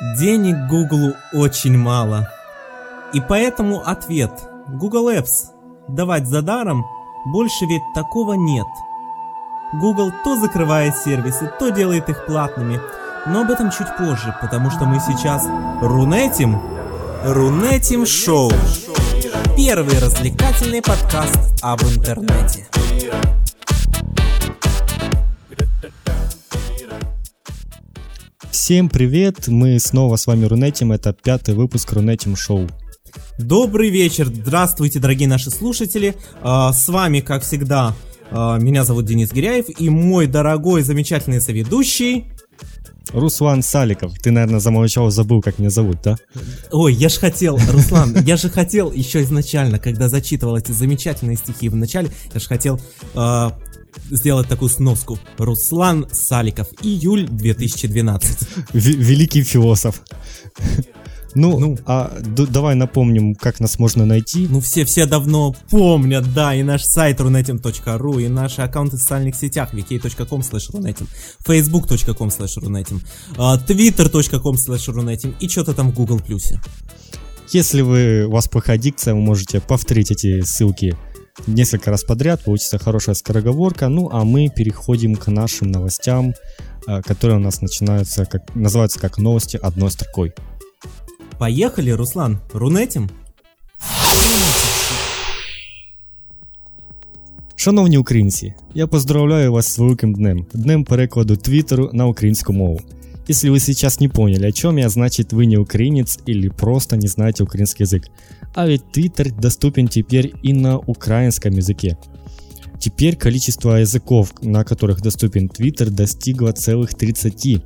Денег Гуглу очень мало. И поэтому ответ Google Apps давать за даром больше ведь такого нет. Google то закрывает сервисы, то делает их платными, но об этом чуть позже, потому что мы сейчас рунетим, рунетим шоу. Первый развлекательный подкаст об интернете. Всем привет, мы снова с вами Рунетим, это пятый выпуск Рунетим Шоу. Добрый вечер, здравствуйте, дорогие наши слушатели. А, с вами, как всегда, а, меня зовут Денис Гиряев и мой дорогой, замечательный соведущий... Руслан Саликов. Ты, наверное, замолчал, забыл, как меня зовут, да? Ой, я же хотел, Руслан, я же хотел еще изначально, когда зачитывал эти замечательные стихи в начале, я же хотел э, сделать такую сноску. Руслан Саликов, июль 2012. Великий философ. Ну, ну, а д- давай напомним, как нас можно найти. Ну, все, все давно помнят, да, и наш сайт runetim.ru, и наши аккаунты в социальных сетях, vk.com slash runetim, facebook.com slash runetim, twitter.com slash runetim и что-то там в Google+. Если вы, у вас плохая дикция, вы можете повторить эти ссылки несколько раз подряд, получится хорошая скороговорка. Ну, а мы переходим к нашим новостям, э, которые у нас начинаются, как, называются как новости одной строкой. Поехали, Руслан, рунетим? Шановні українці, я поздравляю вас с великим днем, днем перекладу Твиттеру на украинскую мову. Если вы сейчас не поняли, о чем я, значит вы не украинец или просто не знаете украинский язык. А ведь Twitter доступен теперь и на украинском языке. Теперь количество языков, на которых доступен Twitter, достигло целых 30.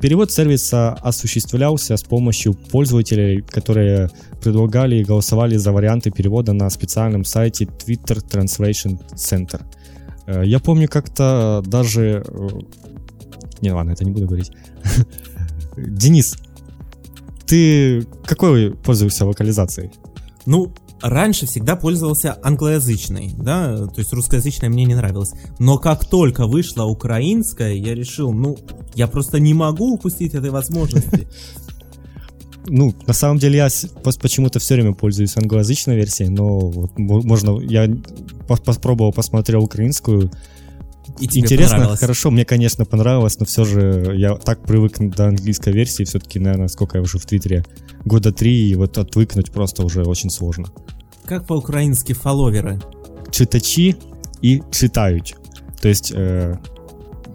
Перевод сервиса осуществлялся с помощью пользователей, которые предлагали и голосовали за варианты перевода на специальном сайте Twitter Translation Center. Э, я помню как-то даже... Не, ладно, это не буду говорить. Денис, ты какой пользуешься локализацией? Ну, раньше всегда пользовался англоязычной, да, то есть русскоязычная мне не нравилась. Но как только вышла украинская, я решил, ну, я просто не могу упустить этой возможности. Ну, на самом деле я почему-то все время пользуюсь англоязычной версией, но вот можно, я попробовал, посмотрел украинскую, и тебе Интересно, хорошо, мне, конечно, понравилось, но все же я так привык до английской версии, все-таки, наверное, сколько я уже в Твиттере, года три, и вот отвыкнуть просто уже очень сложно. Как по-украински фолловеры? Читачи и читают. То есть, э,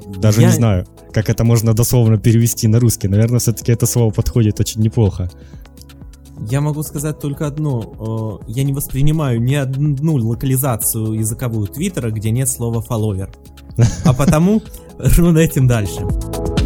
даже я... не знаю, как это можно дословно перевести на русский. Наверное, все-таки это слово подходит очень неплохо. Я могу сказать только одно. Я не воспринимаю ни одну локализацию языковую Твиттера, где нет слова фолловер. А потому этим дальше. А,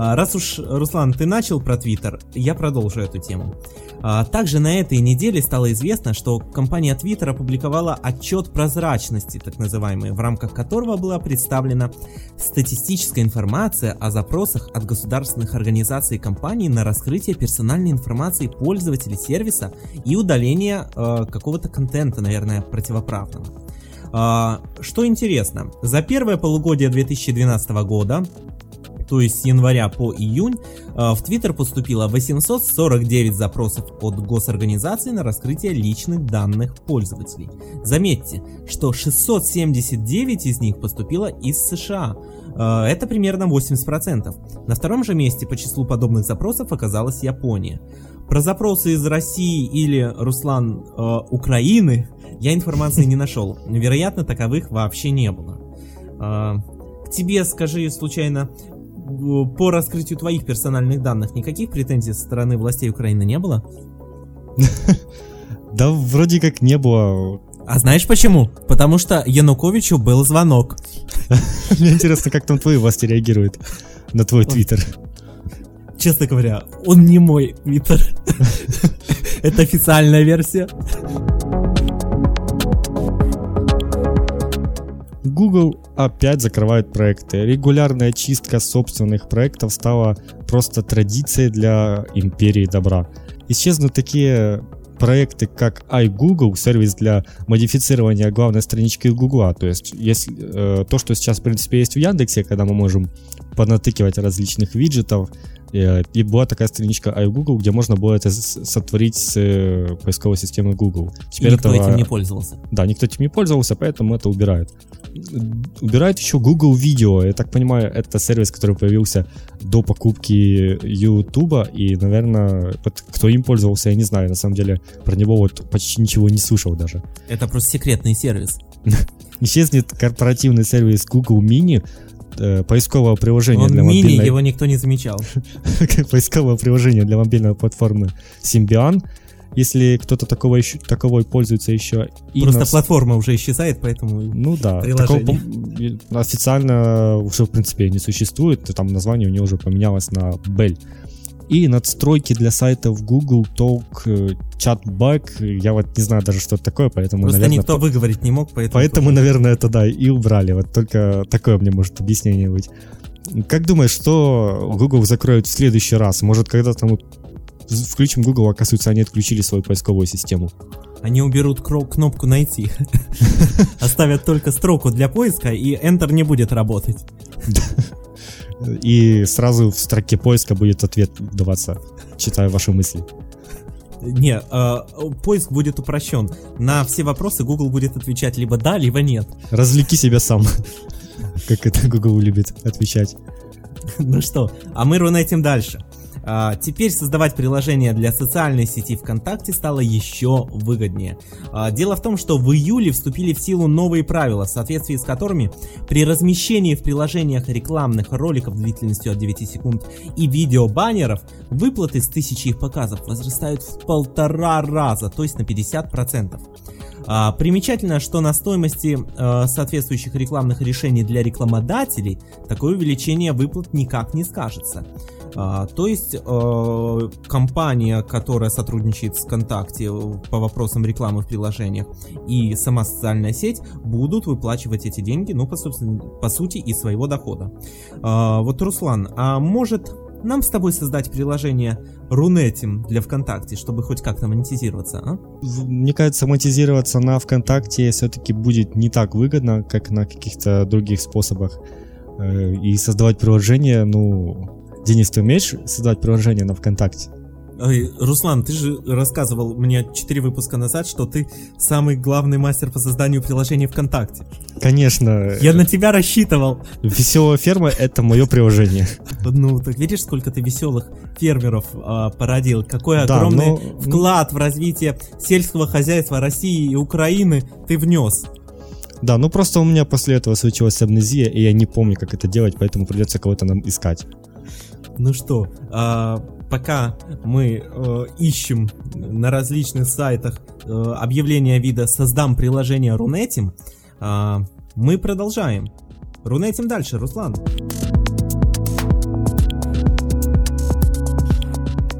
раз уж, Руслан, ты начал про Твиттер, я продолжу эту тему. А, также на этой неделе стало известно, что компания Twitter опубликовала отчет прозрачности, так называемый, в рамках которого была представлена статистическая информация о запросах от государственных организаций и компаний на раскрытие персональной информации пользователей сервиса и удаление э, какого-то контента, наверное, противоправного. А, что интересно, за первое полугодие 2012 года то есть с января по июнь, а, в Твиттер поступило 849 запросов от госорганизаций на раскрытие личных данных пользователей. Заметьте, что 679 из них поступило из США. А, это примерно 80%. На втором же месте по числу подобных запросов оказалась Япония. Про запросы из России или, Руслан, э, Украины я информации не нашел. Вероятно, таковых вообще не было. Э, к тебе, скажи, случайно, по раскрытию твоих персональных данных никаких претензий со стороны властей Украины не было? Да вроде как не было. А знаешь почему? Потому что Януковичу был звонок. Мне интересно, как там твои власти реагируют на твой твиттер. Честно говоря, он не мой твиттер. Это официальная версия. Google опять закрывает проекты. Регулярная чистка собственных проектов стала просто традицией для империи добра. Исчезнут такие проекты как iGoogle, сервис для модифицирования главной странички Google. То есть если, э, то, что сейчас, в принципе, есть в Яндексе, когда мы можем понатыкивать различных виджетов, и была такая страничка iGoogle, где можно было это сотворить с э, поисковой системы Google. Теперь и никто этого, этим не пользовался. Да, никто этим не пользовался, поэтому это убирают убирает еще Google Video. Я так понимаю, это сервис, который появился до покупки YouTube, и, наверное, кто им пользовался, я не знаю. На самом деле, про него вот почти ничего не слышал даже. Это просто секретный сервис. Исчезнет корпоративный сервис Google Mini, э, поискового приложения Он для мини, мобильной... его никто не замечал. поискового приложения для мобильной платформы Symbian, если кто-то такого еще, таковой пользуется еще. И Просто нас... платформа уже исчезает, поэтому Ну да, такого, официально уже в принципе не существует, там название у него уже поменялось на Bell. И надстройки для сайтов Google Talk, э, Chatback, я вот не знаю даже, что это такое, поэтому, Просто наверное... никто выговорить не мог, поэтому... Поэтому, наверное, это да, и убрали. Вот только такое мне может объяснение быть. Как думаешь, что Google закроют в следующий раз? Может, когда-то мы включим Google, оказывается, они отключили свою поисковую систему. Они уберут кнопку «Найти». Оставят только строку для поиска, и Enter не будет работать. И сразу в строке поиска будет ответ даваться, читаю ваши мысли. Не, э, поиск будет упрощен. На все вопросы Google будет отвечать либо да, либо нет. Развлеки себя сам. Как это Google любит отвечать. Ну что, а мы рунетим дальше. А, теперь создавать приложение для социальной сети ВКонтакте стало еще выгоднее. А, дело в том, что в июле вступили в силу новые правила, в соответствии с которыми при размещении в приложениях рекламных роликов длительностью от 9 секунд и видеобаннеров выплаты с тысячи их показов возрастают в полтора раза, то есть на 50%. А, примечательно, что на стоимости соответствующих рекламных решений для рекламодателей такое увеличение выплат никак не скажется. А, то есть э, компания, которая сотрудничает с ВКонтакте по вопросам рекламы в приложениях и сама социальная сеть будут выплачивать эти деньги, ну, по, по сути, из своего дохода. А, вот, Руслан, а может нам с тобой создать приложение Рунетим для ВКонтакте, чтобы хоть как-то монетизироваться, а? Мне кажется, монетизироваться на ВКонтакте все-таки будет не так выгодно, как на каких-то других способах. Э, и создавать приложение, ну, Денис, ты умеешь создать приложение на ВКонтакте? Ой, Руслан, ты же рассказывал мне 4 выпуска назад, что ты самый главный мастер по созданию приложений ВКонтакте. Конечно. Я на тебя рассчитывал. Веселая ферма — это мое приложение. Ну, так видишь, сколько ты веселых фермеров а, породил. Какой да, огромный но... вклад в развитие сельского хозяйства России и Украины ты внес. Да, ну просто у меня после этого случилась амнезия, и я не помню, как это делать, поэтому придется кого-то нам искать. Ну что, а, пока мы э, ищем на различных сайтах э, объявление вида «Создам приложение Рунетим», э, мы продолжаем. Рунетим дальше, Руслан.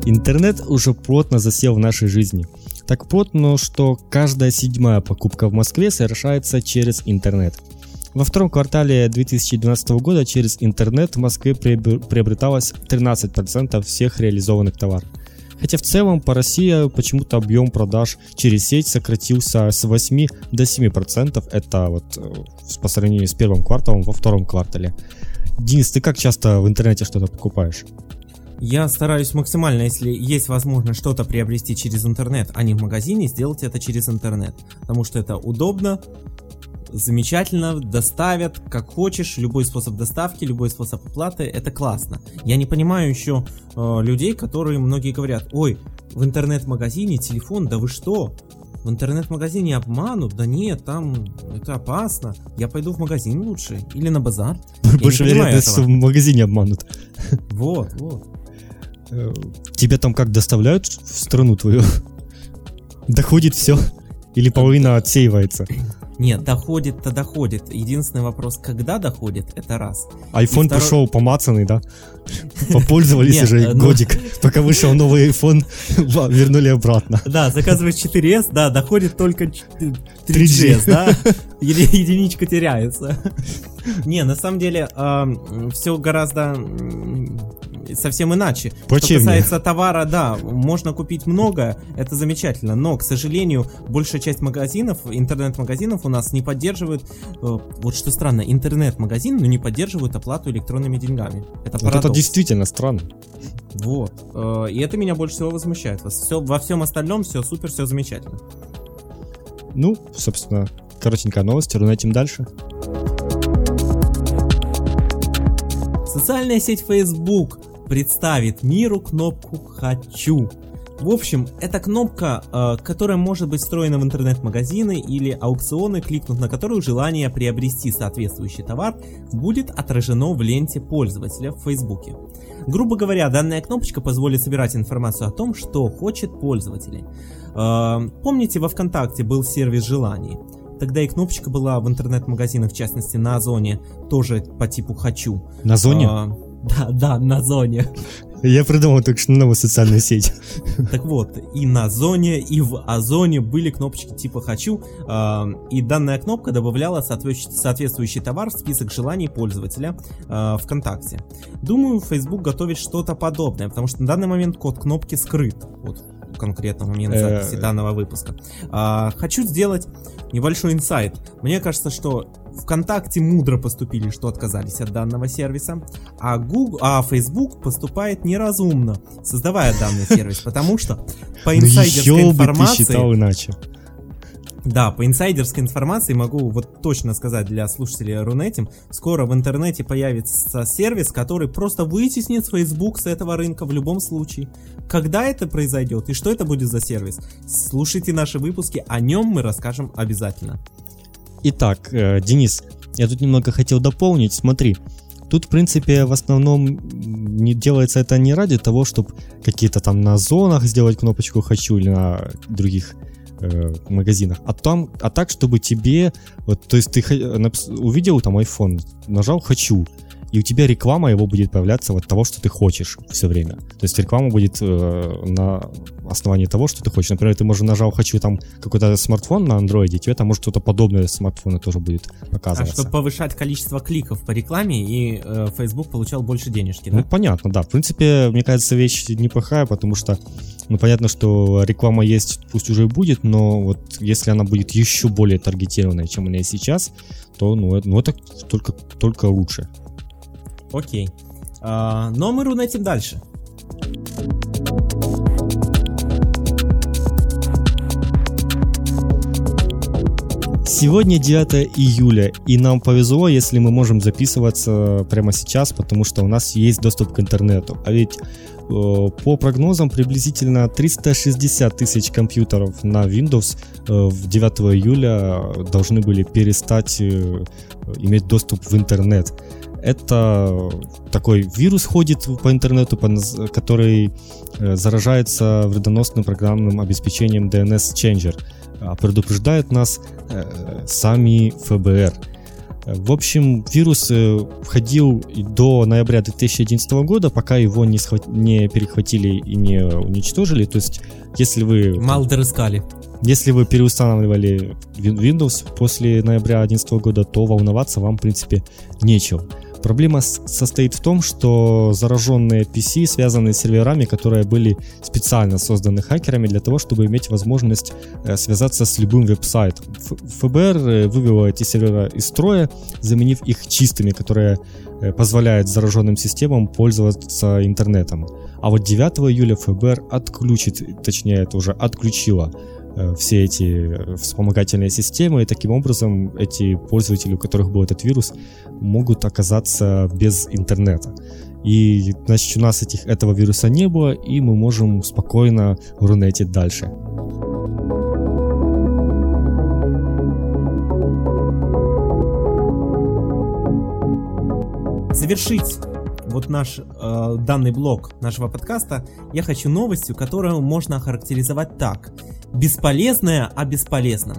Интернет уже плотно засел в нашей жизни. Так плотно, что каждая седьмая покупка в Москве совершается через интернет – во втором квартале 2012 года через интернет в Москве приобреталось 13% всех реализованных товаров. Хотя в целом по России почему-то объем продаж через сеть сократился с 8 до 7%. Это вот э, по сравнению с первым кварталом во втором квартале. Денис, ты как часто в интернете что-то покупаешь? Я стараюсь максимально, если есть возможность что-то приобрести через интернет, а не в магазине, сделать это через интернет. Потому что это удобно, замечательно, доставят, как хочешь, любой способ доставки, любой способ оплаты, это классно. Я не понимаю еще э, людей, которые многие говорят, ой, в интернет-магазине телефон, да вы что? В интернет-магазине обманут? Да нет, там это опасно. Я пойду в магазин лучше. Или на базар. Больше вероятность, что в магазине обманут. Вот, вот. Э, Тебя там как доставляют в страну твою? Доходит все? Или половина отсеивается? Нет, доходит-то доходит. Единственный вопрос, когда доходит, это раз. iPhone второй... пришел помацанный, да? Попользовались уже ну- годик. Пока вышел новый iPhone, вернули обратно. Да, заказываешь 4S, да, доходит только 3GS, да? Единичка теряется. Не, на самом деле, все гораздо совсем иначе. Почему? Что касается товара, да, можно купить много, это замечательно, но, к сожалению, большая часть магазинов, интернет-магазинов у нас не поддерживают, э, вот что странно, интернет-магазин, но не поддерживают оплату электронными деньгами. Это Вот это действительно странно. Вот. Э, И это меня больше всего возмущает. Во, все, во всем остальном все супер, все замечательно. Ну, собственно, коротенькая новость, рунетим дальше. Социальная сеть Facebook представит миру кнопку «Хочу». В общем, это кнопка, э, которая может быть встроена в интернет-магазины или аукционы, кликнув на которую желание приобрести соответствующий товар будет отражено в ленте пользователя в Фейсбуке. Грубо говоря, данная кнопочка позволит собирать информацию о том, что хочет пользователь. Э, Помните, во ВКонтакте был сервис желаний? Тогда и кнопочка была в интернет-магазинах, в частности на Озоне, тоже по типу «хочу». На зоне? Да, да, на Зоне. Я придумал только что новую социальную сеть. Так вот, и на зоне, и в озоне были кнопочки типа «Хочу», э, и данная кнопка добавляла соответствующий, соответствующий товар в список желаний пользователя э, ВКонтакте. Думаю, Facebook готовит что-то подобное, потому что на данный момент код кнопки скрыт. Вот конкретно в момент Э, записи данного выпуска. А, хочу сделать небольшой инсайт. Мне кажется, что ВКонтакте мудро поступили, что отказались от данного сервиса, а, Google, а Facebook поступает неразумно, создавая данный сервис, потому что по Ну инсайдерской информации... Да, по инсайдерской информации могу вот точно сказать для слушателей Рунетим, скоро в интернете появится сервис, который просто вытеснит Facebook с этого рынка в любом случае. Когда это произойдет и что это будет за сервис? Слушайте наши выпуски, о нем мы расскажем обязательно. Итак, э, Денис, я тут немного хотел дополнить. Смотри, тут, в принципе, в основном не делается это не ради того, чтобы какие-то там на зонах сделать кнопочку «хочу» или на других э, магазинах, а там, а так, чтобы тебе, вот, то есть ты напс- увидел там iPhone, нажал «хочу», и у тебя реклама его будет появляться вот того, что ты хочешь все время. То есть реклама будет э, на основании того, что ты хочешь. Например, ты, может, нажал «хочу» там какой-то смартфон на андроиде, тебе там может что-то подобное с смартфона тоже будет А показываться. чтобы повышать количество кликов по рекламе, и э, Facebook получал больше денежки, Ну, да? понятно, да. В принципе, мне кажется, вещь неплохая, потому что, ну, понятно, что реклама есть, пусть уже и будет, но вот если она будет еще более таргетированной, чем она есть сейчас, то, ну, это, ну, это только, только лучше. Окей. А, но мы рунетим дальше. Сегодня 9 июля, и нам повезло, если мы можем записываться прямо сейчас, потому что у нас есть доступ к интернету. А ведь э, по прогнозам приблизительно 360 тысяч компьютеров на Windows э, в 9 июля должны были перестать э, иметь доступ в интернет. Это такой вирус ходит по интернету, который э, заражается вредоносным программным обеспечением DNS Changer. А предупреждают нас э, сами ФБР. В общем, вирус э, входил до ноября 2011 года, пока его не, схват- не перехватили и не уничтожили. То есть, если вы, Малдер искали. если вы переустанавливали Win- Windows после ноября 2011 года, то волноваться вам, в принципе, нечего. Проблема состоит в том, что зараженные PC связаны с серверами, которые были специально созданы хакерами для того, чтобы иметь возможность э, связаться с любым веб-сайтом. ФБР э, вывело эти сервера из строя, заменив их чистыми, которые э, позволяют зараженным системам пользоваться интернетом. А вот 9 июля ФБР отключит, точнее это уже отключило все эти э, вспомогательные системы, и таким образом эти пользователи, у которых был этот вирус, могут оказаться без интернета. И, значит, у нас этих, этого вируса не было, и мы можем спокойно рунетить дальше. завершить вот наш э, данный блок нашего подкаста я хочу новостью, которую можно охарактеризовать так. Бесполезное о бесполезном.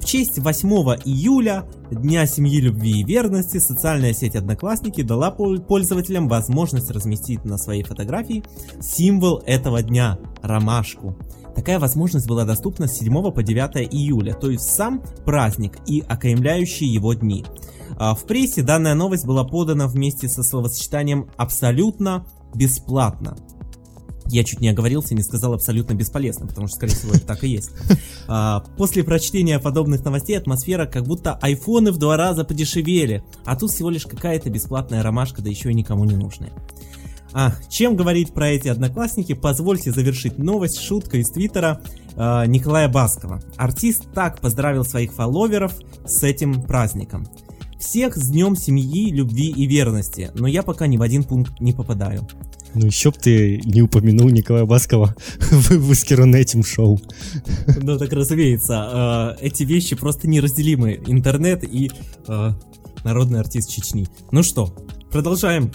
В честь 8 июля, Дня семьи, любви и верности, социальная сеть Одноклассники дала пол- пользователям возможность разместить на своей фотографии символ этого дня – ромашку. Такая возможность была доступна с 7 по 9 июля, то есть сам праздник и окаймляющие его дни. А, в прессе данная новость была подана вместе со словосочетанием «абсолютно бесплатно». Я чуть не оговорился, не сказал абсолютно бесполезно, потому что, скорее всего, это так и есть. А, после прочтения подобных новостей атмосфера как будто айфоны в два раза подешевели, а тут всего лишь какая-то бесплатная ромашка, да еще и никому не нужная. А, чем говорить про эти одноклассники, позвольте завершить новость шуткой из твиттера э, Николая Баскова. Артист так поздравил своих фолловеров с этим праздником. Всех с днем семьи, любви и верности, но я пока ни в один пункт не попадаю. Ну еще б ты не упомянул Николая Баскова в выпуске Рунетим шоу. Ну так разумеется, э, эти вещи просто неразделимы. Интернет и э, народный артист Чечни. Ну что, продолжаем.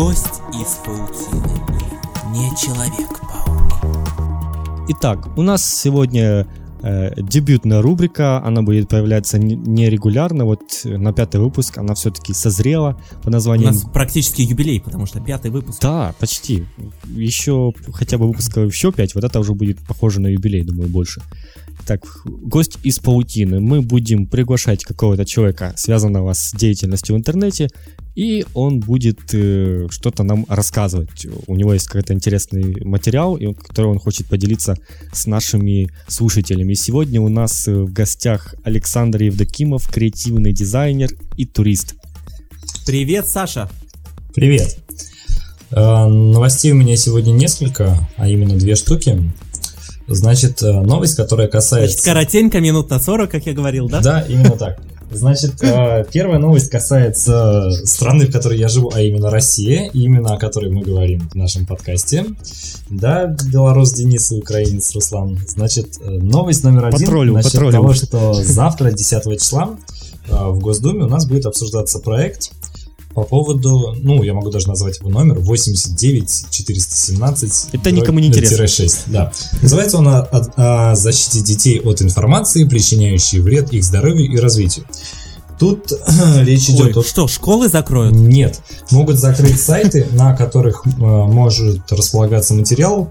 Гость из паутины. Не человек-паук. Итак, у нас сегодня э, дебютная рубрика, она будет появляться нерегулярно, вот на пятый выпуск она все-таки созрела по названию... У нас практически юбилей, потому что пятый выпуск. Да, почти. Еще хотя бы выпуска еще пять, вот это уже будет похоже на юбилей, думаю, больше. Так, гость из паутины. Мы будем приглашать какого-то человека, связанного с деятельностью в интернете, и он будет э, что-то нам рассказывать. У него есть какой-то интересный материал, который он хочет поделиться с нашими слушателями. И сегодня у нас э, в гостях Александр Евдокимов, креативный дизайнер и турист. Привет, Саша! Привет! Э, новостей у меня сегодня несколько, а именно две штуки. Значит, э, новость, которая касается... Значит, коротенько, минут на 40, как я говорил, да? Да, именно так. Значит, э, первая новость касается страны, в которой я живу, а именно Россия, именно о которой мы говорим в нашем подкасте. Да, белорус Денис и украинец Руслан. Значит, э, новость номер один патрулю, насчет патрулю. того, что завтра, 10 числа, в Госдуме у нас будет обсуждаться проект по поводу, ну, я могу даже назвать его номер, 89 417 Это никому не интересно. 6, да. Называется он о, о, о защите детей от информации, причиняющей вред их здоровью и развитию. Тут речь идет Ой, о... Что, школы закроют? Нет. Могут закрыть сайты, на которых э, может располагаться материал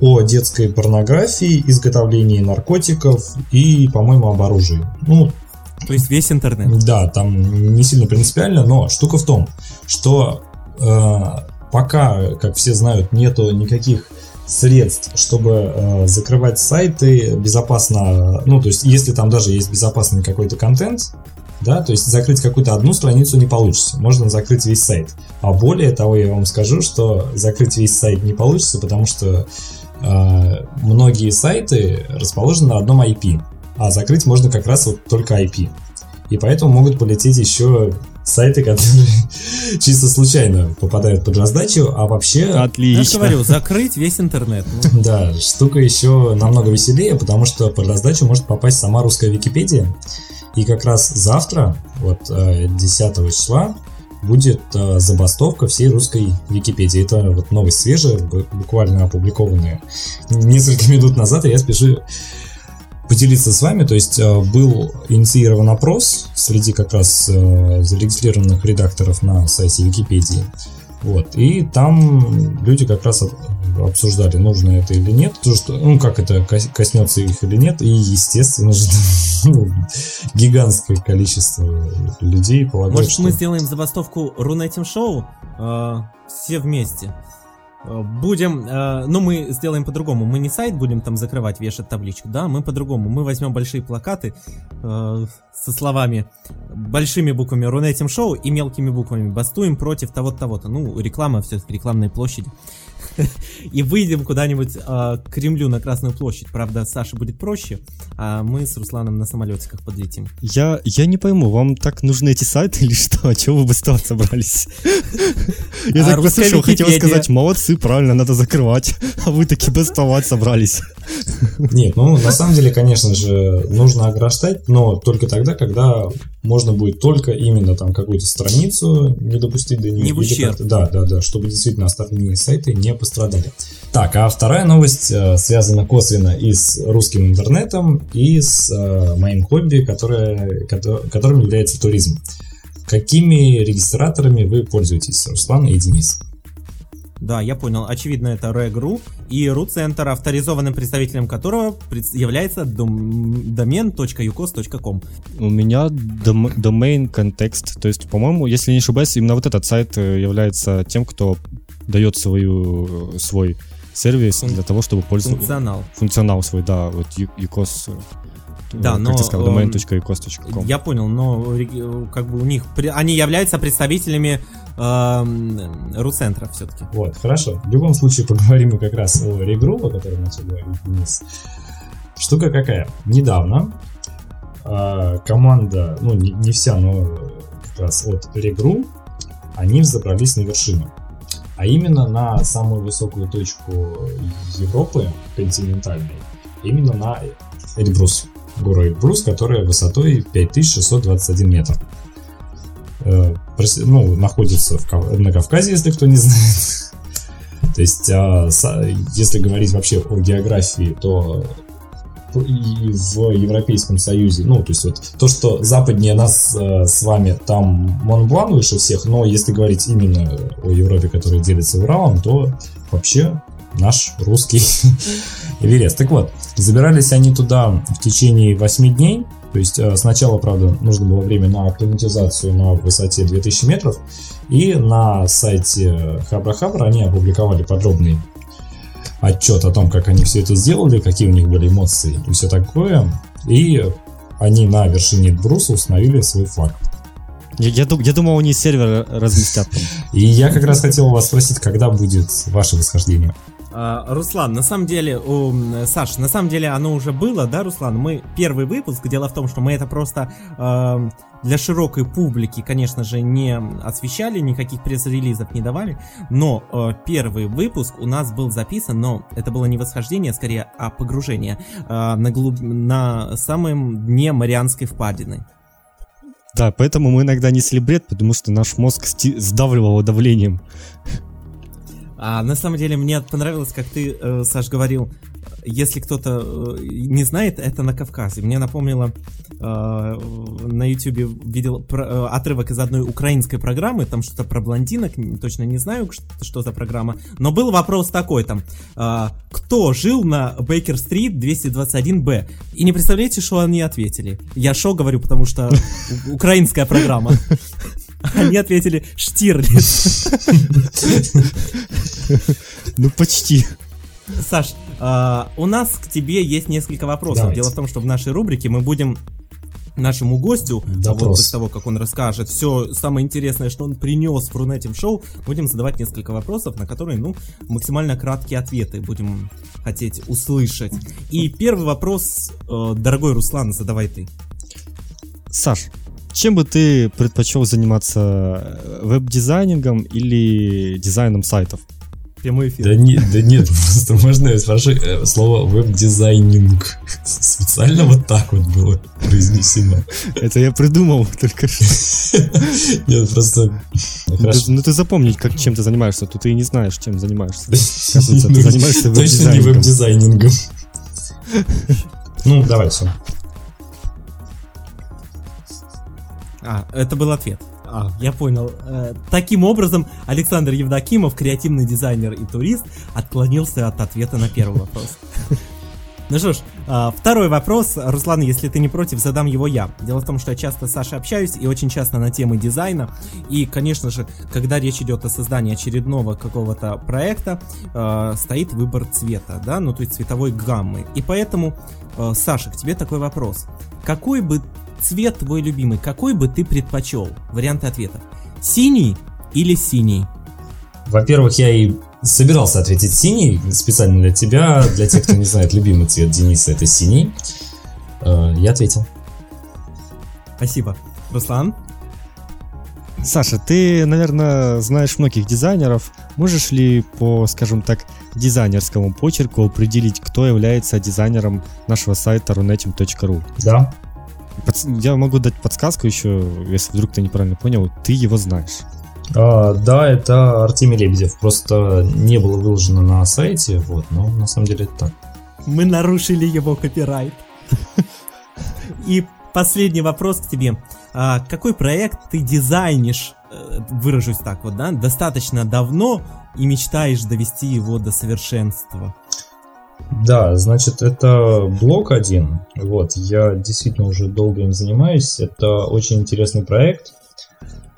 о детской порнографии, изготовлении наркотиков и, по-моему, об оружии. Ну, то есть весь интернет. Да, там не сильно принципиально, но штука в том, что э, пока, как все знают, нету никаких средств, чтобы э, закрывать сайты безопасно, ну, то есть, если там даже есть безопасный какой-то контент, да, то есть закрыть какую-то одну страницу не получится, можно закрыть весь сайт. А более того, я вам скажу, что закрыть весь сайт не получится, потому что э, многие сайты расположены на одном IP а закрыть можно как раз вот только IP. И поэтому могут полететь еще сайты, которые чисто случайно попадают под раздачу, а вообще... Отлично. Я говорю, закрыть весь интернет. Ну. Да, штука еще намного веселее, потому что под раздачу может попасть сама русская Википедия. И как раз завтра, вот 10 э, числа, будет э, забастовка всей русской Википедии. Это вот новость свежая, буквально опубликованная несколько минут назад, и я спешу поделиться с вами. То есть э, был инициирован опрос среди как раз э, зарегистрированных редакторов на сайте Википедии. Вот. И там люди как раз обсуждали, нужно это или нет, то, что, ну, как это коснется их или нет, и, естественно же, ну, гигантское количество людей полагают, Может, что... мы сделаем забастовку Рунетим Шоу э, все вместе? Будем, э, ну мы сделаем по-другому, мы не сайт будем там закрывать, вешать табличку, да, мы по-другому, мы возьмем большие плакаты э, со словами, большими буквами Рунетим Шоу и мелкими буквами бастуем против того-то, того-то, ну реклама все-таки, рекламные площади, и выйдем куда-нибудь э, к Кремлю на Красную площадь. Правда, Саша будет проще, а мы с Русланом на самолетиках подлетим. Я, я не пойму, вам так нужны эти сайты или что? А чего вы бастовать собрались? Я так послушал, хотел сказать, молодцы, правильно, надо закрывать. А вы таки бастовать собрались. Нет, ну на самом деле, конечно же, нужно ограждать, но только тогда, когда можно будет только именно там какую-то страницу не допустить до нее. Не в ущерб. Да, да, да, чтобы действительно остальные сайты не пострадали. Так, а вторая новость э, связана косвенно и с русским интернетом, и с э, моим хобби, которое, которым является туризм. Какими регистраторами вы пользуетесь, Руслан и Денис? Да, я понял. Очевидно, это Regru и RU-центр, авторизованным представителем которого является дом- домен.ucos.com. У меня дом- домен контекст. То есть, по-моему, если не ошибаюсь, именно вот этот сайт э, является тем, кто дает свою, э, свой сервис для того, чтобы пользоваться... Функционал. Функционал свой, да, вот UCOS да, как но, ты сказал, domain.ecos.com. Я понял, но как бы у них они являются представителями э, Руцентра все-таки. Вот, хорошо. В любом случае поговорим мы как раз о регру, о котором начал говорить Денис. Штука какая? Недавно э, команда, ну не, не вся, но как раз от регру, они взобрались на вершину. А именно на самую высокую точку Европы, континентальной, именно на Эльбрус гору Эльбрус, которая высотой 5621 метр. Э, ну, находится в, на Кавказе, если кто не знает. То есть, а, если говорить вообще о географии, то и в Европейском Союзе, ну, то есть вот то, что западнее нас э, с вами, там Монблан выше всех, но если говорить именно о Европе, которая делится Уралом, то вообще наш русский Эверест. Так вот, забирались они туда в течение 8 дней, то есть э, сначала, правда, нужно было время на акклиматизацию на высоте 2000 метров, и на сайте Хабра Хабра они опубликовали подробный отчет о том, как они все это сделали, какие у них были эмоции и все такое. И они на вершине бруса установили свой флаг. Я, я, я думал, они сервер разместят там. И я как раз хотел вас спросить, когда будет ваше восхождение? А, Руслан, на самом деле, Саш, на самом деле оно уже было, да, Руслан? Мы первый выпуск, дело в том, что мы это просто для широкой публики, конечно же, не освещали, никаких пресс-релизов не давали, но э, первый выпуск у нас был записан, но это было не восхождение, скорее, а погружение э, на, глуб... на самом дне Марианской впадины. Да, поэтому мы иногда несли бред, потому что наш мозг сдавливал давлением. А на самом деле мне понравилось, как ты, э, Саш, говорил, если кто-то э, не знает, это на Кавказе. Мне напомнило, э, на YouTube видел про, э, отрывок из одной украинской программы, там что-то про блондинок, точно не знаю, что, что за программа, но был вопрос такой там, э, кто жил на Бейкер-стрит 221Б? И не представляете, что они ответили? Я шо говорю, потому что украинская программа. Они ответили Штирлиц. Ну, почти. Саш, а, у нас к тебе есть несколько вопросов. Давайте. Дело в том, что в нашей рубрике мы будем нашему гостю, Допрос. вот после того, как он расскажет все самое интересное, что он принес в Рунетим шоу, будем задавать несколько вопросов, на которые, ну, максимально краткие ответы будем хотеть услышать. И первый вопрос, э, дорогой Руслан, задавай ты. Саш, чем бы ты предпочел заниматься э, веб-дизайнингом или дизайном сайтов? Прямой эфир. Да, не, да нет, просто можно я спрошу э, слово веб-дизайнинг. Специально вот так вот было произнесено. Это я придумал только что. Нет, просто... Ну ты запомнить, как, чем ты занимаешься, то ты и не знаешь, чем занимаешься. Кажется, ты занимаешься Точно не веб-дизайнингом. Ну, давай, все. А, это был ответ. А, я понял. Э, таким образом, Александр Евдокимов, креативный дизайнер и турист, отклонился от ответа на первый вопрос. Ну что ж, а, второй вопрос. Руслан, если ты не против, задам его я. Дело в том, что я часто с Сашей общаюсь и очень часто на темы дизайна. И, конечно же, когда речь идет о создании очередного какого-то проекта, а, стоит выбор цвета, да, ну то есть цветовой гаммы. И поэтому, а, Саша, к тебе такой вопрос. Какой бы цвет твой любимый, какой бы ты предпочел? Варианты ответов. Синий или синий? Во-первых, я и собирался ответить синий, специально для тебя, для тех, кто не знает, любимый цвет Дениса это синий. Э, я ответил. Спасибо. Руслан? Саша, ты, наверное, знаешь многих дизайнеров. Можешь ли по, скажем так, дизайнерскому почерку определить, кто является дизайнером нашего сайта runetim.ru? Да. Я могу дать подсказку еще, если вдруг ты неправильно понял, ты его знаешь. А, да, это Артемий Лебедев. Просто не было выложено на сайте, вот, но на самом деле это так. Мы нарушили его копирайт. И последний вопрос к тебе. А какой проект ты дизайнишь э, выражусь так вот, да, достаточно давно и мечтаешь довести его до совершенства. Да, значит, это блок один. Вот, я действительно уже долго им занимаюсь. Это очень интересный проект.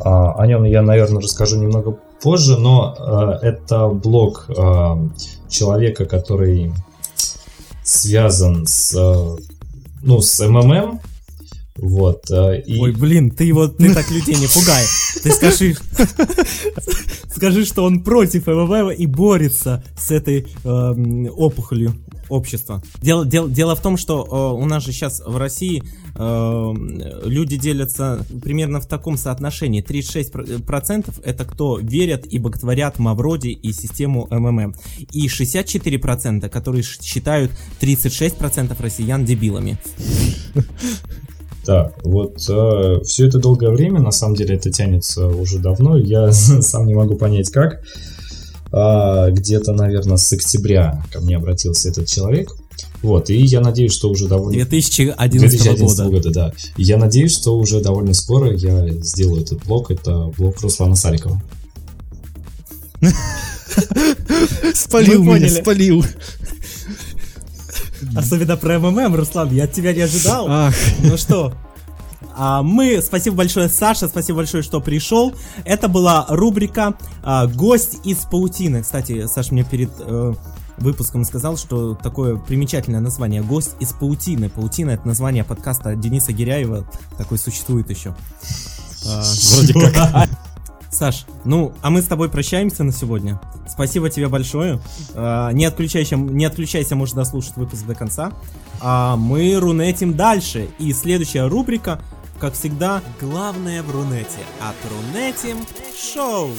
А, о нем я, наверное, расскажу немного позже, но а, это блок а, человека, который связан с, ну, с МММ, вот. И... Ой, блин, ты его, ты так людей не пугай. Ты скажи, скажи, что он против МММ и борется с этой э, опухолью общества. Дело, дело, дело в том, что э, у нас же сейчас в России э, люди делятся примерно в таком соотношении. 36% это кто верят и боготворят Мавроди и систему МММ. И 64%, которые считают 36% россиян дебилами. Так, вот э, все это долгое время, на самом деле это тянется уже давно, я сам не могу понять как. А, где-то, наверное, с октября ко мне обратился этот человек. Вот, и я надеюсь, что уже довольно... 2011, 2011 года. года, да. Я надеюсь, что уже довольно скоро я сделаю этот блог. Это блог Руслана Сарикова. Спалил меня, спалил. Особенно про МММ, Руслан, я от тебя не ожидал. Ах. Ну что, а мы, спасибо большое, Саша, спасибо большое, что пришел. Это была рубрика а, «Гость из паутины». Кстати, Саша мне перед э, выпуском сказал, что такое примечательное название «Гость из паутины». Паутина — это название подкаста Дениса Гиряева, такой существует еще. А, вроде как. Саш, ну, а мы с тобой прощаемся на сегодня. Спасибо тебе большое. А, не, отключайся, не отключайся, можешь дослушать выпуск до конца. А мы рунетим дальше. И следующая рубрика, как всегда, главное в рунете. От рунетим шоу.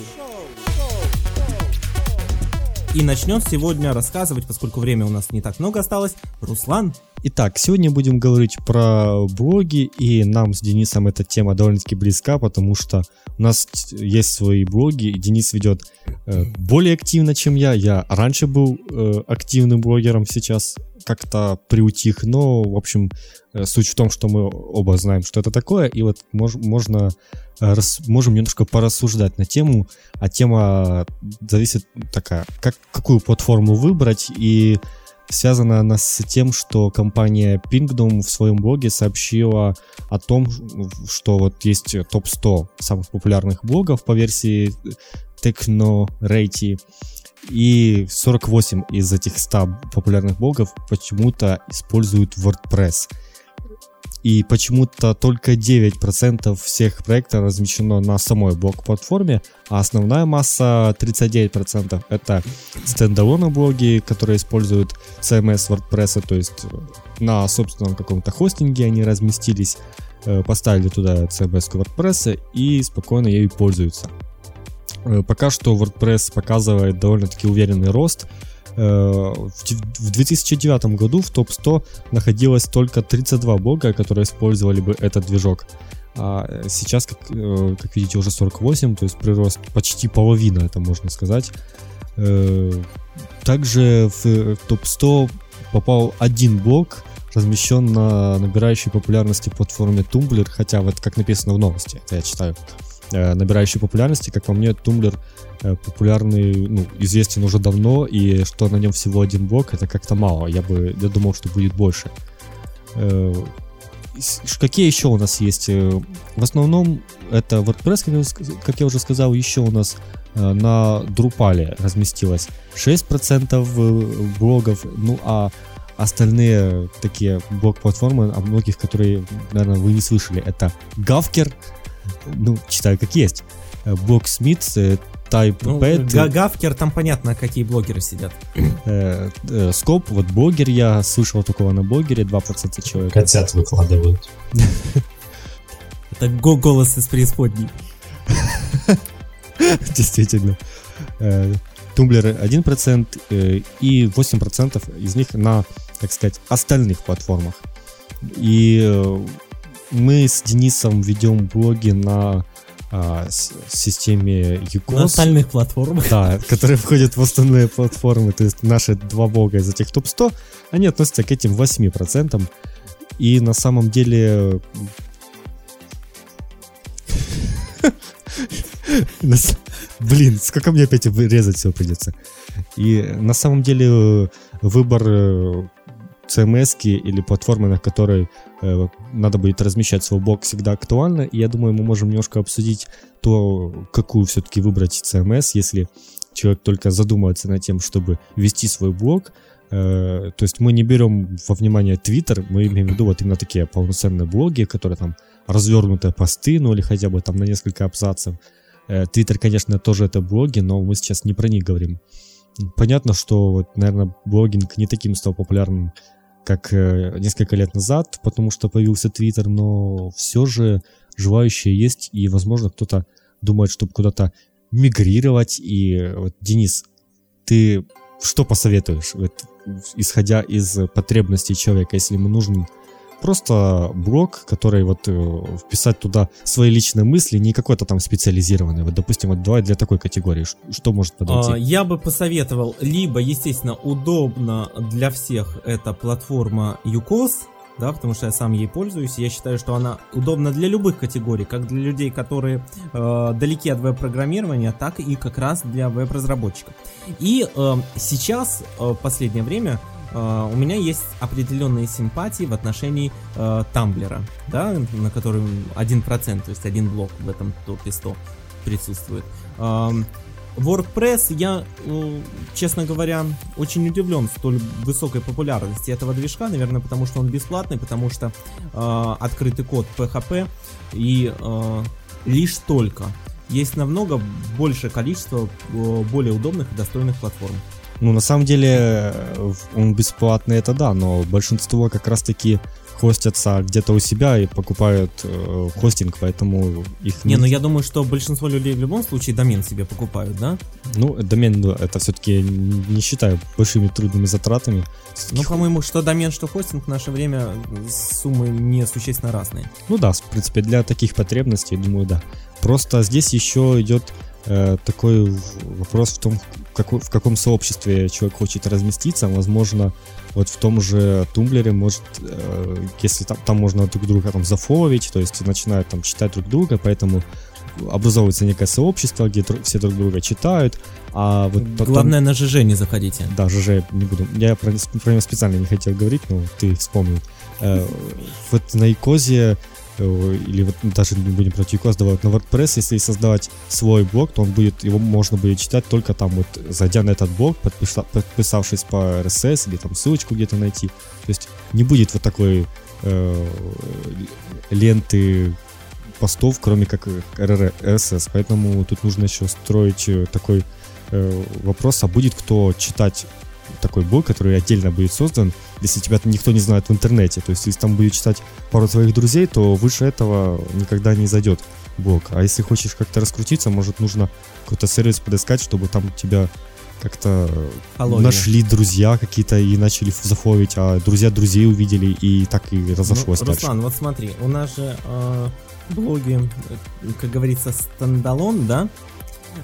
И начнет сегодня рассказывать, поскольку время у нас не так много осталось, Руслан. Итак, сегодня будем говорить про блоги, и нам с Денисом эта тема довольно-таки близка, потому что у нас есть свои блоги, и Денис ведет э, более активно, чем я. Я раньше был э, активным блогером, сейчас как-то приутих, но, в общем, э, суть в том, что мы оба знаем, что это такое, и вот мож, можно э, рас, можем немножко порассуждать на тему, а тема зависит такая, как, какую платформу выбрать, и Связана она с тем, что компания Pingdom в своем блоге сообщила о том, что вот есть топ-100 самых популярных блогов по версии TechnoRate, и 48 из этих 100 популярных блогов почему-то используют WordPress и почему-то только 9% всех проектов размещено на самой блок-платформе, а основная масса 39% это стендалоны блоги, которые используют CMS WordPress, то есть на собственном каком-то хостинге они разместились, э, поставили туда CMS WordPress и спокойно ею пользуются. Э, пока что WordPress показывает довольно-таки уверенный рост, Э, в 2009 году в топ-100 находилось только 32 блога, которые использовали бы этот движок. А сейчас, как, э, как видите, уже 48, то есть прирост почти половина, это можно сказать. Э, также в топ-100 попал один блог, размещен на набирающей популярности платформе Tumblr, хотя вот как написано в новости, это я читаю, набирающей популярности, как по мне, Tumblr Э, популярный, ну, известен уже давно, и что на нем всего один блок, это как-то мало. Я бы, я думал, что будет больше. Э, какие еще у нас есть? Э, в основном это WordPress, как я уже сказал, еще у нас на Drupal разместилось 6% блогов, ну а остальные такие блог-платформы, о многих, которые, наверное, вы не слышали, это Gawker, ну, читаю как есть, Blocksmith, Type ну, Гавкер, там понятно, какие блогеры сидят. Э, э, Скоп, вот блогер, я слышал такого на блогере, 2% человек. Котят выкладывают. Это голос из преисподней. Действительно. Тумблер 1% и 8% из них на, так сказать, остальных платформах. И э, мы с Денисом ведем блоги на а, системе UCOS. На остальных платформах. Да, которые входят в остальные платформы. То есть наши два бога из этих топ-100, они относятся к этим 8%. И на самом деле... Блин, сколько мне опять вырезать все придется. И на самом деле э, выбор э, CMS или платформы, на которой э, надо будет размещать свой блог, всегда актуально. И я думаю, мы можем немножко обсудить то, какую все-таки выбрать CMS, если человек только задумывается над тем, чтобы вести свой блог. Э, то есть мы не берем во внимание Twitter, мы имеем в виду вот именно такие полноценные блоги, которые там развернутые посты, ну или хотя бы там на несколько абзацев. Э, Twitter, конечно, тоже это блоги, но мы сейчас не про них говорим. Понятно, что, вот, наверное, блогинг не таким стал популярным, как э, несколько лет назад, потому что появился Твиттер, но все же желающие есть, и, возможно, кто-то думает, чтобы куда-то мигрировать. И вот, Денис, ты что посоветуешь, вот, исходя из потребностей человека, если ему нужен просто блог, который вот э, вписать туда свои личные мысли, не какой-то там специализированный. Вот, допустим, вот давай для такой категории, что может подойти? А, я бы посоветовал, либо, естественно, удобно для всех эта платформа UCOS, да, потому что я сам ей пользуюсь. Я считаю, что она удобна для любых категорий, как для людей, которые э, далеки от веб-программирования, так и как раз для веб-разработчиков. И э, сейчас, э, последнее время, у меня есть определенные симпатии в отношении uh, Тамблера, да, на котором 1%, то есть один блок в этом топе 100 присутствует. Uh, WordPress, я, ну, честно говоря, очень удивлен столь высокой популярности этого движка, наверное, потому что он бесплатный, потому что э, открытый код PHP и э, лишь только есть намного большее количество э, более удобных и достойных платформ. Ну, на самом деле, он бесплатный, это да, но большинство как раз-таки хостятся где-то у себя и покупают э, хостинг, поэтому их... Не, ну я думаю, что большинство людей в любом случае домен себе покупают, да? Ну, домен это все-таки не считаю большими трудными затратами. Ну, по-моему, что домен, что хостинг в наше время суммы не существенно разные. Ну да, в принципе, для таких потребностей, думаю, да. Просто здесь еще идет э, такой вопрос в том, в каком сообществе человек хочет разместиться. Возможно, вот в том же Тумблере может, э, если там, там можно друг друга там зафоловить, то есть начинают там читать друг друга, поэтому образовывается некое сообщество, где все друг друга читают, а вот потом... Главное на ЖЖ не заходите. Да, ЖЖ не буду. Я про, про него специально не хотел говорить, но ты вспомнил. Э, вот на Икозе или вот даже будем про Тьюкос давать на WordPress, если создавать свой блог, то он будет, его можно будет читать только там вот, зайдя на этот блог, подпиша, подписавшись по RSS или там ссылочку где-то найти. То есть не будет вот такой э, ленты постов, кроме как RSS, поэтому тут нужно еще строить такой э, вопрос, а будет кто читать такой блог, который отдельно будет создан, если тебя никто не знает в интернете. То есть, если там будет читать пару твоих друзей, то выше этого никогда не зайдет блог. А если хочешь как-то раскрутиться, может, нужно какой-то сервис подыскать, чтобы там тебя как-то Половили. нашли друзья какие-то и начали зафовить, а друзья друзей увидели, и так и разошлось ну, дальше. Руслан, вот смотри, у нас же э, блоги, как говорится, стендалон, да?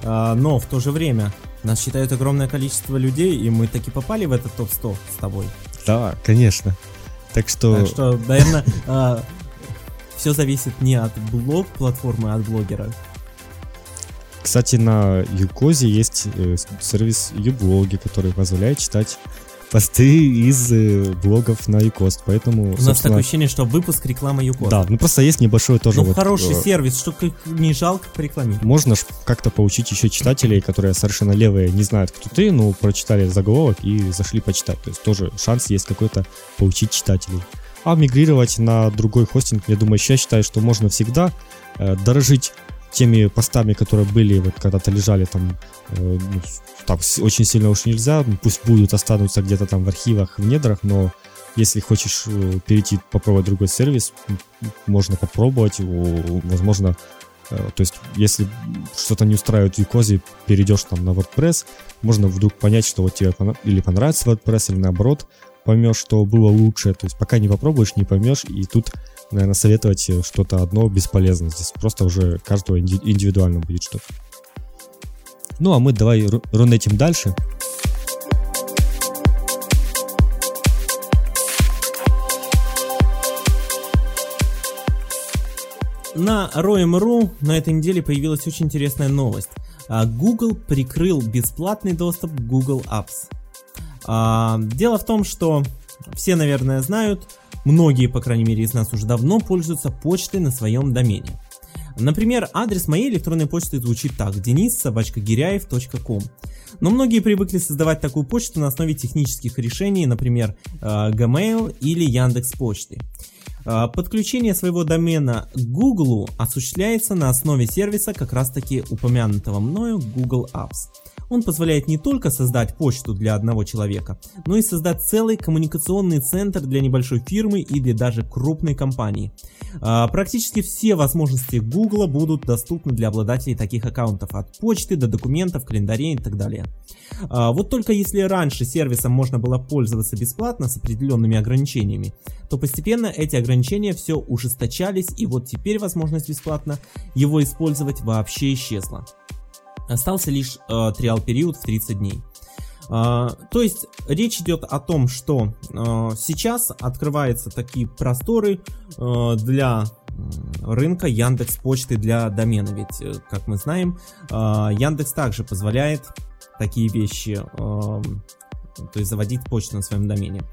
Э, но в то же время нас считают огромное количество людей, и мы таки попали в этот топ-100 с тобой. Да, конечно. Так что... Так что, наверное, а, все зависит не от блог-платформы, а от блогера. Кстати, на Юкозе есть э, сервис Юблоги, который позволяет читать посты из э, блогов на Юкост, поэтому... У нас такое ощущение, что выпуск реклама Юкост. Да, ну просто есть небольшой тоже ну, вот... хороший э, сервис, что не жалко порекламировать. Можно как-то поучить еще читателей, которые совершенно левые, не знают, кто ты, но прочитали заголовок и зашли почитать. То есть тоже шанс есть какой-то поучить читателей. А мигрировать на другой хостинг, я думаю, я считаю, что можно всегда э, дорожить теми постами, которые были, вот когда-то лежали там, э, ну, там очень сильно уж нельзя, пусть будут, останутся где-то там в архивах, в недрах, но если хочешь э, перейти, попробовать другой сервис, можно попробовать, возможно, э, то есть, если что-то не устраивает в Юкозе, перейдешь там на WordPress, можно вдруг понять, что вот тебе или понравится WordPress, или наоборот, поймешь, что было лучше. То есть, пока не попробуешь, не поймешь, и тут наверное, советовать что-то одно бесполезно. Здесь просто уже каждого индивидуально будет что-то. Ну, а мы давай рунетим дальше. на Roam.ru на этой неделе появилась очень интересная новость. А, Google прикрыл бесплатный доступ к Google Apps. А, дело в том, что все, наверное, знают, многие, по крайней мере, из нас уже давно пользуются почтой на своем домене. Например, адрес моей электронной почты звучит так, denis.gиряев.com. Но многие привыкли создавать такую почту на основе технических решений, например, э, Gmail или Яндекс Почты. Э, подключение своего домена к Google осуществляется на основе сервиса как раз таки упомянутого мною Google Apps. Он позволяет не только создать почту для одного человека, но и создать целый коммуникационный центр для небольшой фирмы или даже крупной компании. А, практически все возможности Google будут доступны для обладателей таких аккаунтов, от почты до документов, календарей и так далее. А, вот только если раньше сервисом можно было пользоваться бесплатно с определенными ограничениями, то постепенно эти ограничения все ужесточались и вот теперь возможность бесплатно его использовать вообще исчезла. Остался лишь э, триал период в 30 дней. Uh, то есть речь идет о том, что uh, сейчас открываются такие просторы uh, для рынка Яндекс Почты для домена, ведь, э, как мы знаем, Яндекс также позволяет такие вещи эм, то есть заводить почту на своем домене.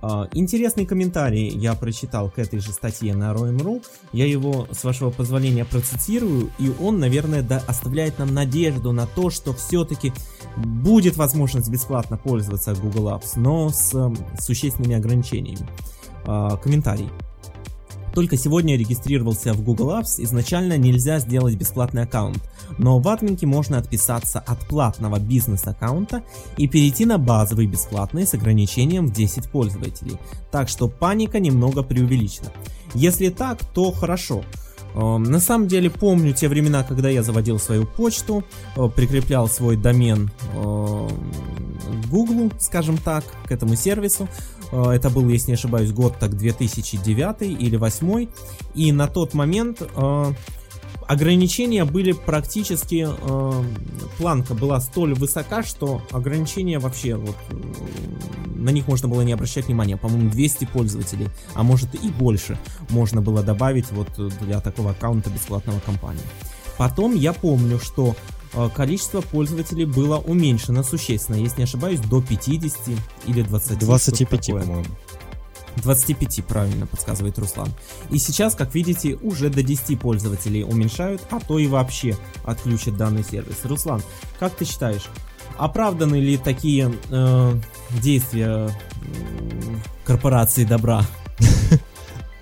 А, интересный комментарий я прочитал к этой же статье на Roam.ru, я его, с вашего позволения, процитирую, и он, наверное, да, оставляет нам надежду на то, что все-таки будет возможность бесплатно пользоваться Google Apps, но с, с существенными ограничениями. А, комментарий. Только сегодня регистрировался в Google Apps, изначально нельзя сделать бесплатный аккаунт, но в админке можно отписаться от платного бизнес-аккаунта и перейти на базовый бесплатный с ограничением в 10 пользователей, так что паника немного преувеличена. Если так, то хорошо. Эм, на самом деле помню те времена, когда я заводил свою почту, э, прикреплял свой домен э, Google, скажем так, к этому сервису. Э, это был, если не ошибаюсь, год так 2009 или 2008. И на тот момент ограничения были практически э, планка была столь высока, что ограничения вообще вот э, на них можно было не обращать внимания. По-моему, 200 пользователей, а может и больше можно было добавить вот для такого аккаунта бесплатного компании. Потом я помню, что э, количество пользователей было уменьшено существенно, если не ошибаюсь, до 50 или 20. 25, по-моему. 25, правильно подсказывает Руслан. И сейчас, как видите, уже до 10 пользователей уменьшают, а то и вообще отключат данный сервис. Руслан, как ты считаешь, оправданы ли такие э, действия э, корпорации добра?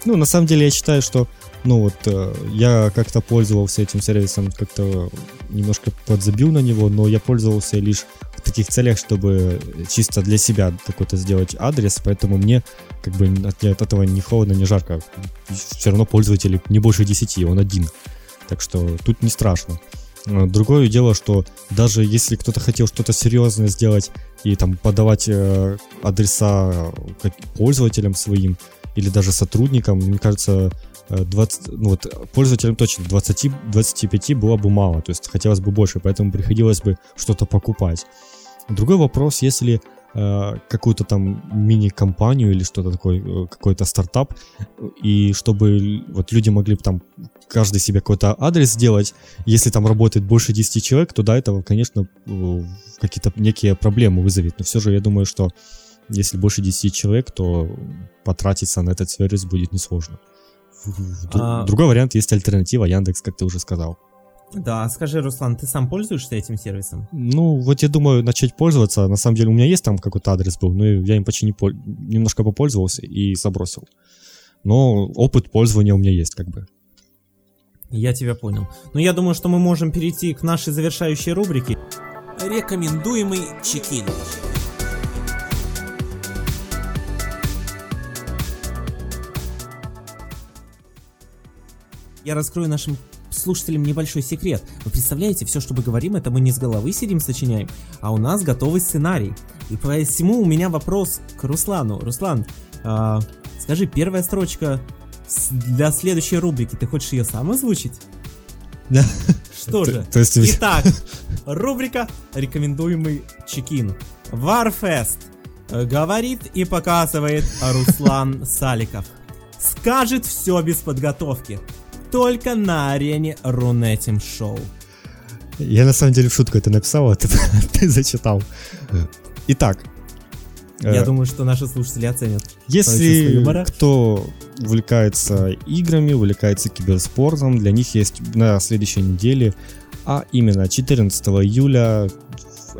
Ну, на самом деле, я считаю, что ну вот э, я как-то пользовался этим сервисом, как-то немножко подзабил на него, но я пользовался лишь в таких целях, чтобы чисто для себя какой-то сделать адрес, поэтому мне как бы от, от этого не холодно, не жарко. Все равно пользователей не больше 10, он один. Так что тут не страшно. А, другое дело, что даже если кто-то хотел что-то серьезное сделать и там подавать э, адреса пользователям своим или даже сотрудникам, мне кажется, 20, э, ну вот пользователям точно 20-25 было бы мало, то есть хотелось бы больше, поэтому приходилось бы что-то покупать. Другой вопрос, если э, какую-то там мини-компанию или что-то такое, э, какой-то стартап, и чтобы вот люди могли там каждый себе какой-то адрес сделать, если там работает больше 10 человек, то да, это, конечно, какие-то некие проблемы вызовет, но все же я думаю, что если больше 10 человек, то потратиться на этот сервис будет несложно. А... Другой вариант есть альтернатива Яндекс, как ты уже сказал. Да, скажи, Руслан, ты сам пользуешься этим сервисом? Ну, вот я думаю начать пользоваться. На самом деле у меня есть там какой-то адрес был, но я им почти не пол... немножко попользовался и забросил. Но опыт пользования у меня есть как бы. Я тебя понял. Но я думаю, что мы можем перейти к нашей завершающей рубрике. Рекомендуемый чекин. Я раскрою нашим слушателям небольшой секрет. Вы представляете, все, что мы говорим, это мы не с головы сидим, сочиняем, а у нас готовый сценарий. И посему у меня вопрос к Руслану. Руслан, э, скажи, первая строчка для следующей рубрики, ты хочешь ее сам озвучить? Да. Что же? То есть... Итак, рубрика «Рекомендуемый чекин». Warfest говорит и показывает Руслан Саликов. Скажет все без подготовки. Только на арене Рунетим Шоу. Я на самом деле в шутку это написал, а ты, ты зачитал. Итак. Я э, думаю, что наши слушатели оценят. Если кто увлекается играми, увлекается киберспортом, для них есть на следующей неделе, а именно 14 июля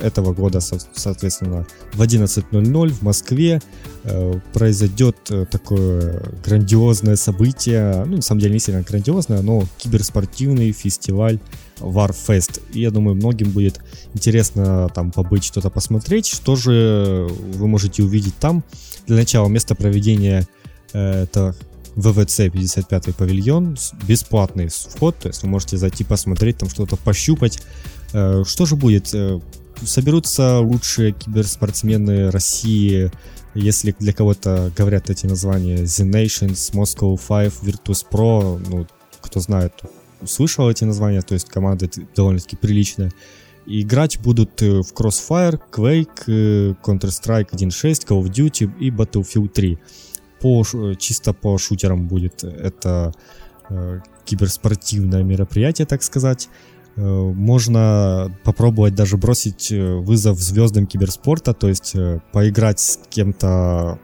этого года, со- соответственно, в 11.00 в Москве э, произойдет э, такое грандиозное событие, ну, на самом деле не сильно грандиозное, но киберспортивный фестиваль Warfest. И я думаю, многим будет интересно там побыть, что-то посмотреть. Что же вы можете увидеть там? Для начала место проведения э, это ВВЦ 55 павильон, бесплатный вход, то есть вы можете зайти посмотреть, там что-то пощупать. Что же будет? Э, Соберутся лучшие киберспортсмены России, если для кого-то говорят эти названия The Nations, Moscow 5, Virtus Pro, ну, кто знает, слышал эти названия, то есть команда довольно-таки приличная. Играть будут э, в Crossfire, Quake, э, Counter-Strike 1.6, Call of Duty и Battlefield 3. По, ш- чисто по шутерам будет это э, киберспортивное мероприятие, так сказать. Э, Можно попробовать даже бросить э, вызов звездам киберспорта, то есть э, поиграть с кем-то,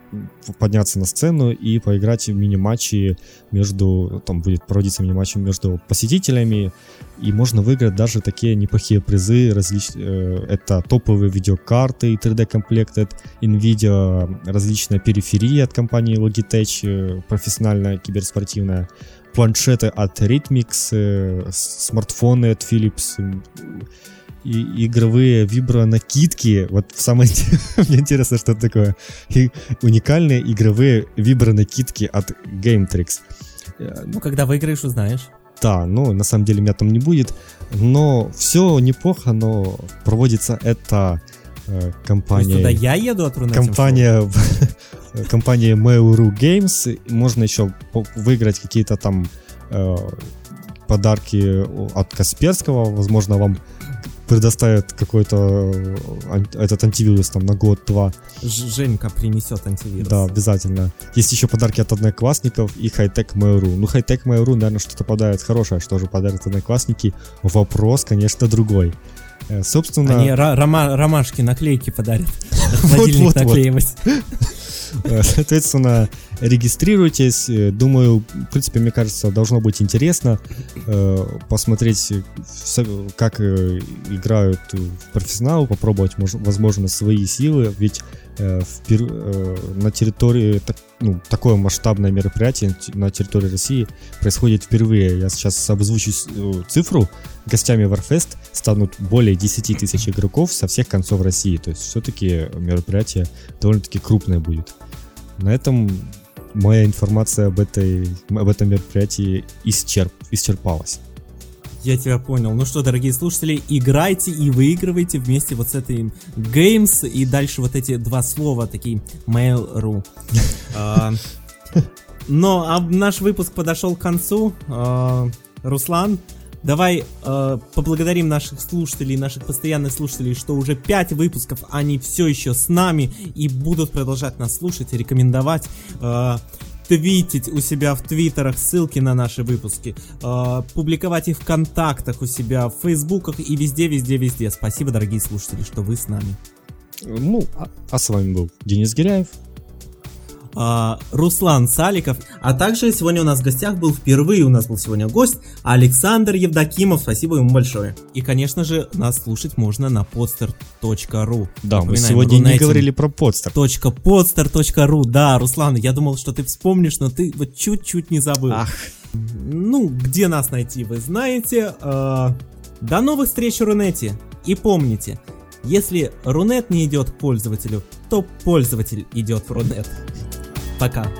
подняться на сцену и поиграть в мини-матчи между, там будет проводиться мини-матчи между посетителями, и можно выиграть даже такие неплохие призы, различ... это топовые видеокарты 3D-комплекты, NVIDIA, различная периферия от компании Logitech, профессиональная киберспортивная, планшеты от Rhythmix, э, смартфоны от Philips, и игровые вибро-накидки. Вот самое мне интересно, что это такое. И уникальные игровые вибро-накидки от Gametrix. Э, Ну, когда выиграешь, узнаешь. Да, ну, на самом деле меня там не будет. Но все неплохо, но проводится это э, компания... туда я еду от Рунетим компания, компания Mail.ru Games. Можно еще выиграть какие-то там э, подарки от Касперского. Возможно, вам предоставят какой-то э, этот антивирус там на год-два. Женька принесет антивирус. Да, обязательно. Есть еще подарки от одноклассников и Hightech Mail.ru. Ну, Hightech Mail.ru, наверное, что-то подарит хорошее. Что же подарят одноклассники? Вопрос, конечно, другой. Э, Собственно... Они рома- ромашки, наклейки подарят. Холодильник Вот-вот-вот. наклеивать. Э, Соответственно, регистрируйтесь. Э, Думаю, в принципе, мне кажется, должно быть интересно э, посмотреть, как играют профессионалы, попробовать, мож- возможно, свои силы. Ведь на территории, ну, такое масштабное мероприятие на территории России происходит впервые. Я сейчас обозвучу э, цифру. Гостями Warfest станут более 10 тысяч игроков со всех концов России. То есть все-таки мероприятие довольно-таки крупное будет. На этом моя информация об, этой, об этом мероприятии исчерп, исчерпалась. Я тебя понял. Ну что, дорогие слушатели, играйте и выигрывайте вместе вот с этой Games и дальше вот эти два слова, такие Mail.ru. А, Но а наш выпуск подошел к концу. А, Руслан, давай э, поблагодарим наших слушателей, наших постоянных слушателей, что уже 5 выпусков они все еще с нами и будут продолжать нас слушать и рекомендовать. э, твитить у себя в твиттерах ссылки на наши выпуски, э, публиковать их в контактах у себя, в фейсбуках и везде, везде, везде. Спасибо, дорогие слушатели, что вы с нами. Ну, а, а с вами был Денис Гиряев. А, Руслан Саликов. А также сегодня у нас в гостях был впервые у нас был сегодня гость Александр Евдокимов. Спасибо ему большое. И, конечно же, нас слушать можно на podster.ru. Да, мы сегодня не Рунетим. говорили про подстер. .podster.ru. Да, Руслан, я думал, что ты вспомнишь, но ты вот чуть-чуть не забыл. Ах, Ну, где нас найти, вы знаете. Э, До новых встреч Рунете. И помните, если Рунет не идет к пользователю, то пользователь идет в Рунет. Пока.